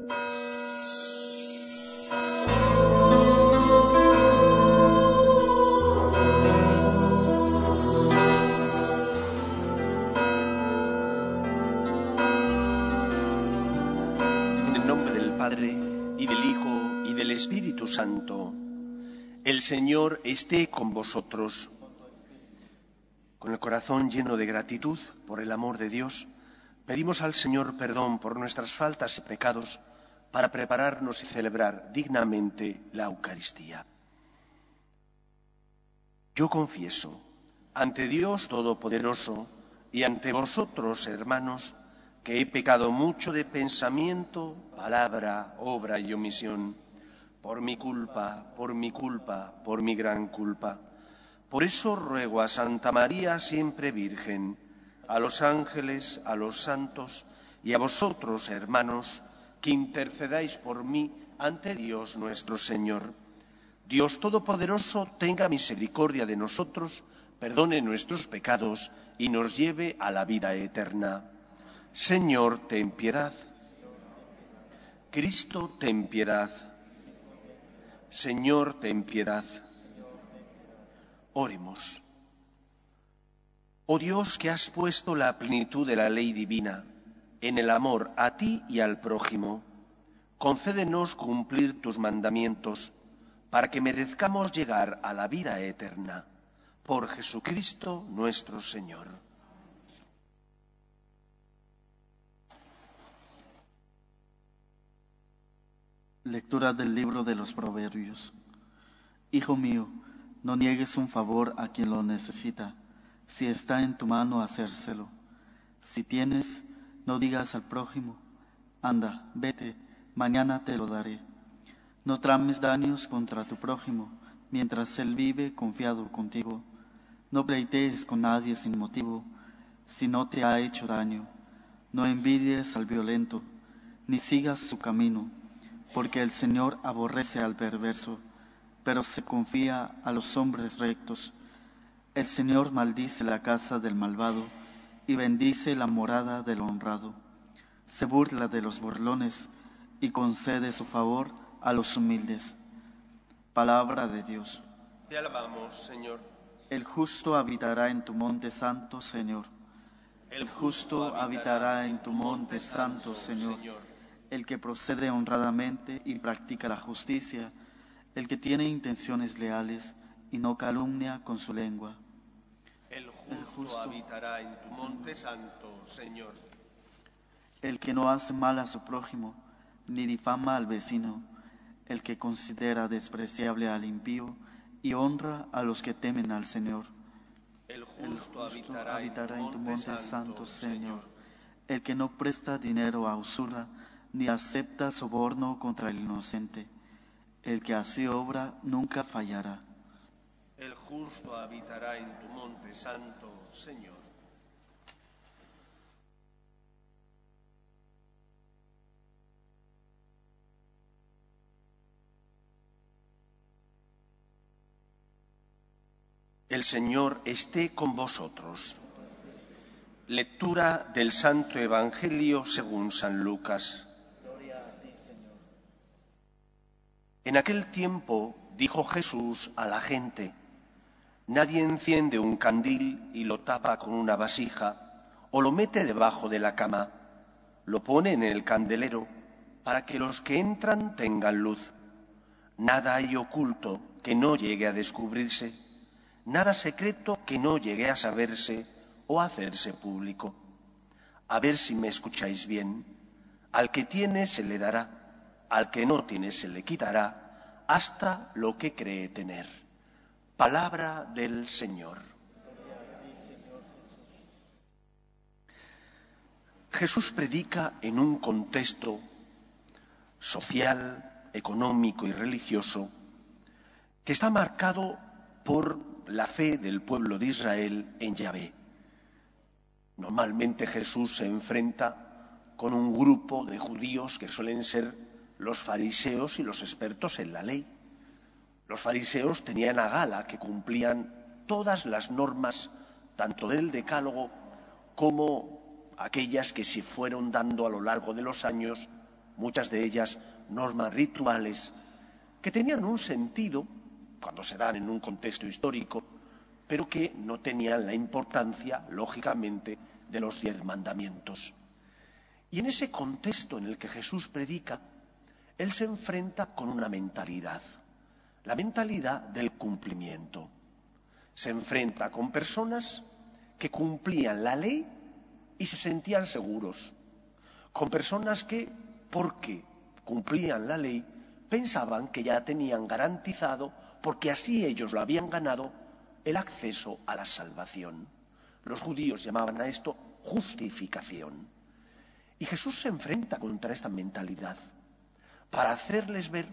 En el nombre del Padre, y del Hijo, y del Espíritu Santo, el Señor esté con vosotros. Con el corazón lleno de gratitud por el amor de Dios, pedimos al Señor perdón por nuestras faltas y pecados para prepararnos y celebrar dignamente la Eucaristía. Yo confieso ante Dios Todopoderoso y ante vosotros, hermanos, que he pecado mucho de pensamiento, palabra, obra y omisión, por mi culpa, por mi culpa, por mi gran culpa. Por eso ruego a Santa María, siempre Virgen, a los ángeles, a los santos y a vosotros, hermanos, que intercedáis por mí ante Dios nuestro Señor. Dios Todopoderoso tenga misericordia de nosotros, perdone nuestros pecados y nos lleve a la vida eterna. Señor, ten piedad. Cristo, ten piedad. Señor, ten piedad. Oremos. Oh Dios, que has puesto la plenitud de la ley divina en el amor a ti y al prójimo, concédenos cumplir tus mandamientos para que merezcamos llegar a la vida eterna. Por Jesucristo nuestro Señor. Lectura del libro de los Proverbios. Hijo mío, no niegues un favor a quien lo necesita, si está en tu mano hacérselo. Si tienes, no digas al prójimo, anda, vete, mañana te lo daré. No trames daños contra tu prójimo, mientras él vive confiado contigo. No pleitees con nadie sin motivo, si no te ha hecho daño. No envidies al violento, ni sigas su camino porque el Señor aborrece al perverso, pero se confía a los hombres rectos. El Señor maldice la casa del malvado y bendice la morada del honrado. Se burla de los burlones y concede su favor a los humildes. Palabra de Dios. Te alabamos, Señor. El justo habitará en tu monte santo, Señor. El justo habitará en tu monte santo, Señor el que procede honradamente y practica la justicia, el que tiene intenciones leales y no calumnia con su lengua. El justo, habitará en tu monte santo, Señor. El que no hace mal a su prójimo, ni difama al vecino, el que considera despreciable al impío y honra a los que temen al Señor. El justo, habitará, en tu monte, santo, Señor. El que no presta dinero a usura, ni acepta soborno contra el inocente. El que así obra nunca fallará. Justo habitará en tu monte santo, Señor. El Señor esté con vosotros. Lectura del Santo Evangelio según San Lucas. En aquel tiempo dijo Jesús a la gente, Nadie enciende un candil y lo tapa con una vasija o lo mete debajo de la cama, lo pone en el candelero para que los que entran tengan luz. Nada hay oculto que no llegue a descubrirse, nada secreto que no llegue a saberse o a hacerse público. A ver si me escucháis bien. Al que tiene se le dará al que no tiene se le quitará hasta lo que cree tener. Palabra del Señor. Jesús predica en un contexto social, económico y religioso que está marcado por la fe del pueblo de Israel en Yahvé. Normalmente Jesús se enfrenta con un grupo de judíos que suelen ser los fariseos y los expertos en la ley. Los fariseos tenían a gala que cumplían todas las normas, tanto del decálogo como aquellas que se fueron dando a lo largo de los años muchas de ellas normas rituales que tenían un sentido cuando se dan en un contexto histórico, pero que no tenían la importancia, lógicamente, de los diez mandamientos. Y en ese contexto en el que Jesús predica, Él se enfrenta con una mentalidad, la mentalidad del cumplimiento. Se enfrenta con personas que cumplían la ley y se sentían seguros, con personas que, porque cumplían la ley, pensaban que ya tenían garantizado, porque así ellos lo habían ganado, el acceso a la salvación. Los judíos llamaban a esto justificación. Y Jesús se enfrenta contra esta mentalidad para hacerles ver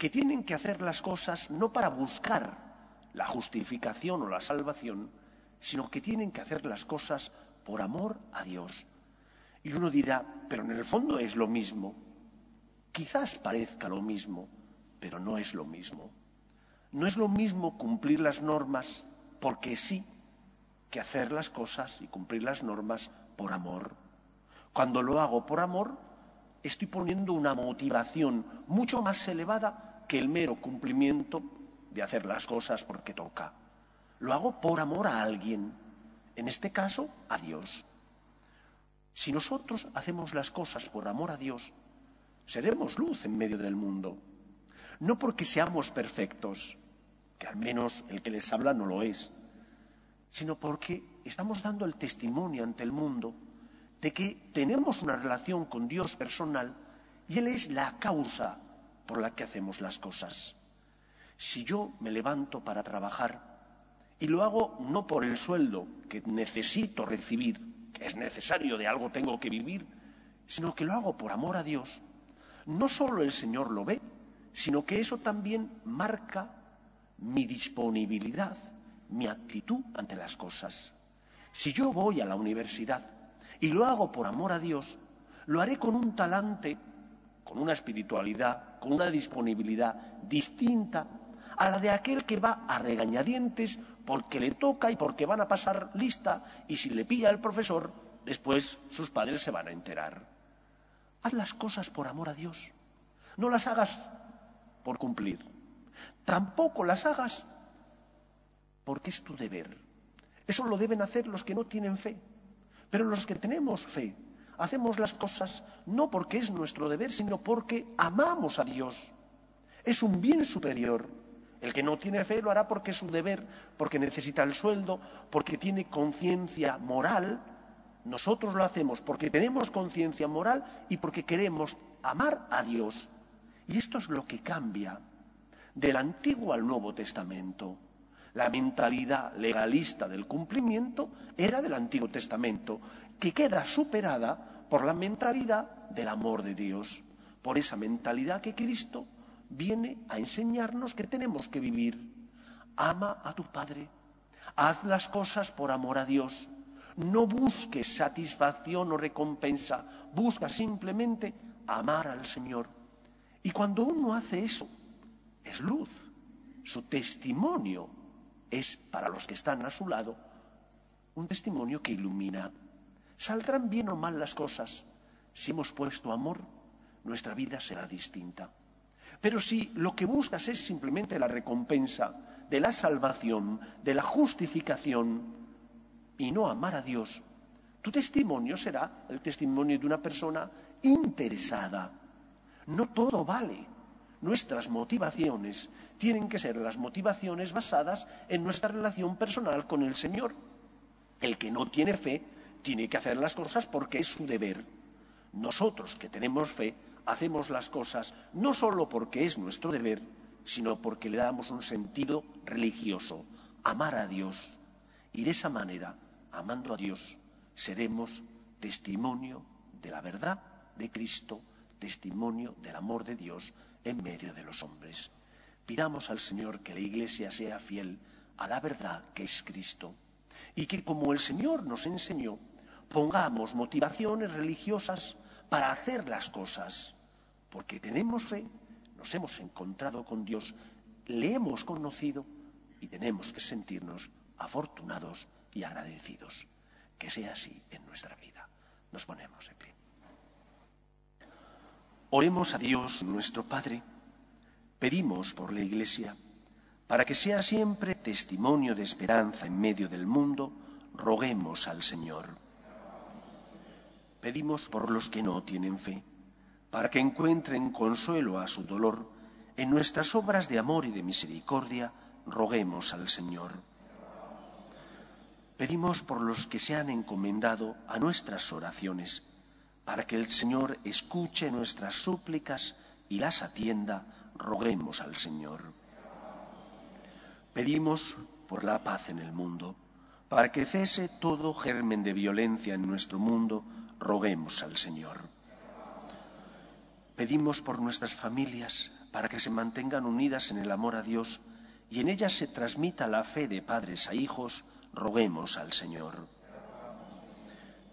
que tienen que hacer las cosas no para buscar la justificación o la salvación, sino que tienen que hacer las cosas por amor a Dios. Y uno dirá, pero en el fondo es lo mismo. Quizás parezca lo mismo, pero no es lo mismo. No es lo mismo cumplir las normas porque sí que hacer las cosas y cumplir las normas por amor. Cuando lo hago por amor, estoy poniendo una motivación mucho más elevada que el mero cumplimiento de hacer las cosas porque toca. Lo hago por amor a alguien, en este caso a Dios. Si nosotros hacemos las cosas por amor a Dios, seremos luz en medio del mundo. No porque seamos perfectos, que al menos el que les habla no lo es, sino porque estamos dando el testimonio ante el mundo de que tenemos una relación con Dios personal y Él es la causa por la que hacemos las cosas. Si yo me levanto para trabajar y lo hago no por el sueldo que necesito recibir, que es necesario, de algo tengo que vivir, sino que lo hago por amor a Dios, no solo el Señor lo ve, sino que eso también marca mi disponibilidad, mi actitud ante las cosas. Si yo voy a la universidad y lo hago por amor a Dios, lo haré con un talante, con una espiritualidad, con una disponibilidad distinta a la de aquel que va a regañadientes porque le toca y porque van a pasar lista y si le pilla el profesor, después sus padres se van a enterar. Haz las cosas por amor a Dios. No las hagas por cumplir. Tampoco las hagas porque es tu deber. Eso lo deben hacer los que no tienen fe. Pero los que tenemos fe, hacemos las cosas no porque es nuestro deber, sino porque amamos a Dios. Es un bien superior. El que no tiene fe lo hará porque es su deber, porque necesita el sueldo, porque tiene conciencia moral. Nosotros lo hacemos porque tenemos conciencia moral y porque queremos amar a Dios. Y esto es lo que cambia del Antiguo al Nuevo Testamento. La mentalidad legalista del cumplimiento era del Antiguo Testamento, que queda superada por la mentalidad del amor de Dios, por esa mentalidad que Cristo viene a enseñarnos que tenemos que vivir. Ama a tu Padre, haz las cosas por amor a Dios, no busques satisfacción o recompensa, busca simplemente amar al Señor. Y cuando uno hace eso, es luz. Su testimonio es, para los que están a su lado, un testimonio que ilumina. Saldrán bien o mal las cosas. Si hemos puesto amor, nuestra vida será distinta. Pero si lo que buscas es simplemente la recompensa de la salvación, de la justificación, y no amar a Dios, tu testimonio será el testimonio de una persona interesada. No todo vale. Nuestras motivaciones tienen que ser las motivaciones basadas en nuestra relación personal con el Señor. El que no tiene fe tiene que hacer las cosas porque es su deber. Nosotros que tenemos fe hacemos las cosas no solo porque es nuestro deber, sino porque le damos un sentido religioso, amar a Dios. Y de esa manera, amando a Dios, seremos testimonio de la verdad de Cristo, testimonio del amor de Dios en medio de los hombres. Pidamos al Señor que la Iglesia sea fiel a la verdad que es Cristo y que como el Señor nos enseñó, pongamos motivaciones religiosas para hacer las cosas, porque tenemos fe, nos hemos encontrado con Dios, le hemos conocido y tenemos que sentirnos afortunados y agradecidos. Que sea así en nuestra vida. Nos ponemos en pie. Oremos a Dios nuestro Padre. Pedimos por la Iglesia, para que sea siempre testimonio de esperanza en medio del mundo, roguemos al Señor. Pedimos por los que no tienen fe, para que encuentren consuelo a su dolor. En nuestras obras de amor y de misericordia, roguemos al Señor. Pedimos por los que se han encomendado a nuestras oraciones, para que el Señor escuche nuestras súplicas y las atienda, roguemos al Señor. Pedimos por la paz en el mundo, para que cese todo germen de violencia en nuestro mundo, roguemos al Señor. Pedimos por nuestras familias, para que se mantengan unidas en el amor a Dios y en ellas se transmita la fe de padres a hijos, roguemos al Señor.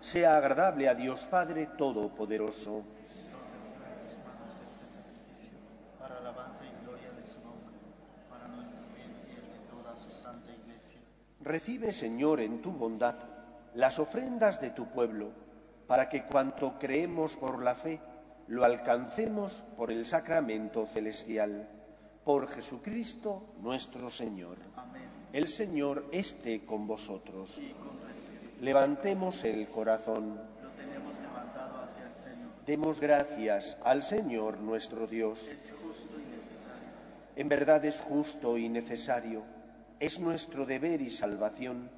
sea agradable a Dios Padre Todopoderoso. Para alabanza y gloria de su nombre, para nuestro bien y el de toda su santa iglesia. Recibe, Señor, en tu bondad las ofrendas de tu pueblo, para que cuanto creemos por la fe, lo alcancemos por el sacramento celestial. Por Jesucristo nuestro Señor. Amén. El Señor esté con vosotros. Levantemos el corazón. Demos gracias al Señor nuestro Dios. En verdad es justo y necesario. Es nuestro deber y salvación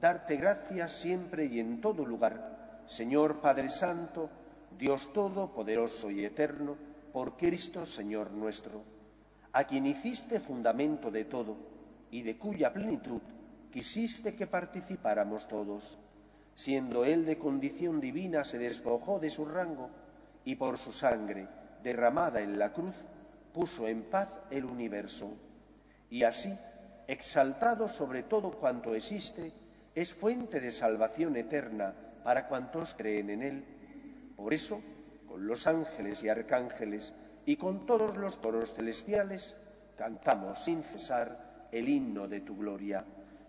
darte gracias siempre y en todo lugar, Señor Padre Santo, Dios Todopoderoso y Eterno, por Cristo Señor nuestro, a quien hiciste fundamento de todo y de cuya plenitud quisiste que participáramos todos. Siendo Él de condición divina, se despojó de su rango y por su sangre, derramada en la cruz, puso en paz el universo. Y así, exaltado sobre todo cuanto existe, es fuente de salvación eterna para cuantos creen en Él. Por eso, con los ángeles y arcángeles y con todos los coros celestiales, cantamos sin cesar el himno de tu gloria.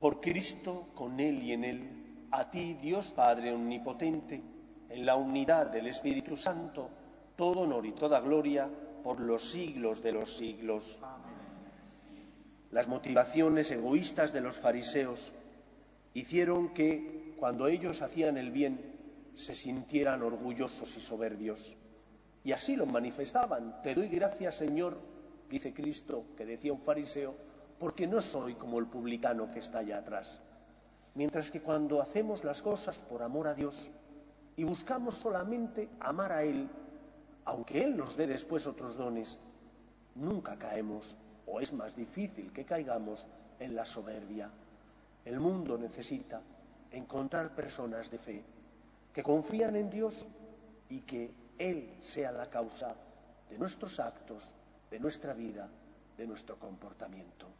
Por Cristo, con Él y en Él, a ti, Dios Padre Omnipotente, en la unidad del Espíritu Santo, todo honor y toda gloria por los siglos de los siglos. Las motivaciones egoístas de los fariseos hicieron que, cuando ellos hacían el bien, se sintieran orgullosos y soberbios. Y así lo manifestaban. Te doy gracias, Señor, dice Cristo, que decía un fariseo, porque no soy como el publicano que está allá atrás. Mientras que cuando hacemos las cosas por amor a Dios y buscamos solamente amar a Él, aunque Él nos dé después otros dones, nunca caemos o es más difícil que caigamos en la soberbia. El mundo necesita encontrar personas de fe que confían en Dios y que Él sea la causa de nuestros actos, de nuestra vida, de nuestro comportamiento.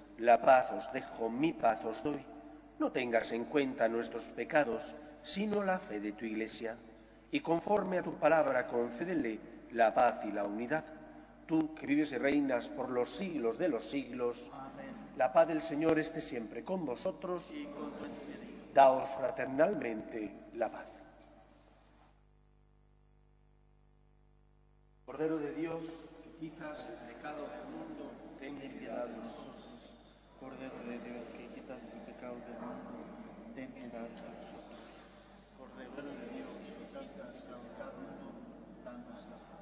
la paz os dejo, mi paz os doy. No tengas en cuenta nuestros pecados, sino la fe de tu Iglesia. Y conforme a tu palabra, concédele la paz y la unidad. Tú que vives y reinas por los siglos de los siglos, la paz del Señor esté siempre con vosotros. Y Daos fraternalmente la paz. Cordero de Dios, que quitas el pecado del mundo, ten piedad de nosotros. Cordero de Dios que quitas el pecado del mundo, ten piedad de nosotros. Cordero de Dios que quitas el pecado del mundo, danos la paz.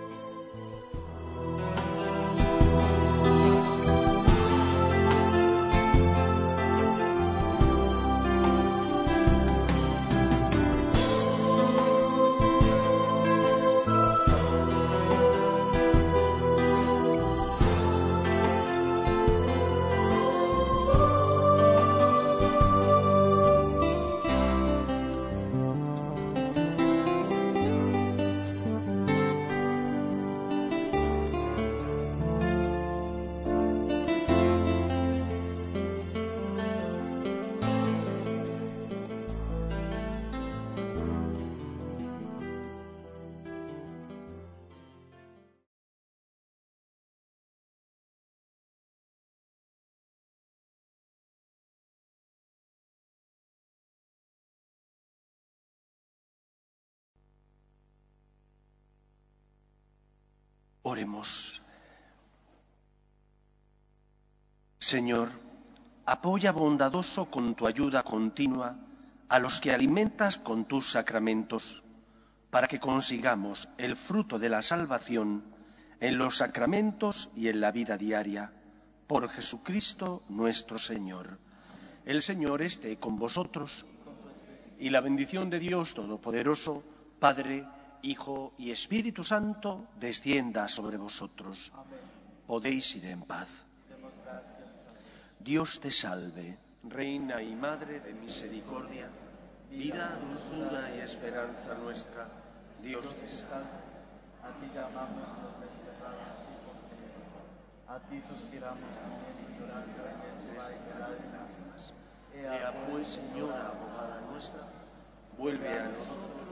Señor, apoya bondadoso con tu ayuda continua a los que alimentas con tus sacramentos, para que consigamos el fruto de la salvación en los sacramentos y en la vida diaria. Por Jesucristo nuestro Señor. El Señor esté con vosotros y la bendición de Dios Todopoderoso, Padre, Hijo y Espíritu Santo, descienda sobre vosotros. Podéis ir en paz. Dios te salve, Reina y Madre de misericordia, vida, dulzura y esperanza nuestra. Dios te salve. A ti llamamos los desterrados hijos de Eva. A ti suspiramos y llorando en este valle de lágrimas. Ea pues, Señora, abogada nuestra, vuelve a nosotros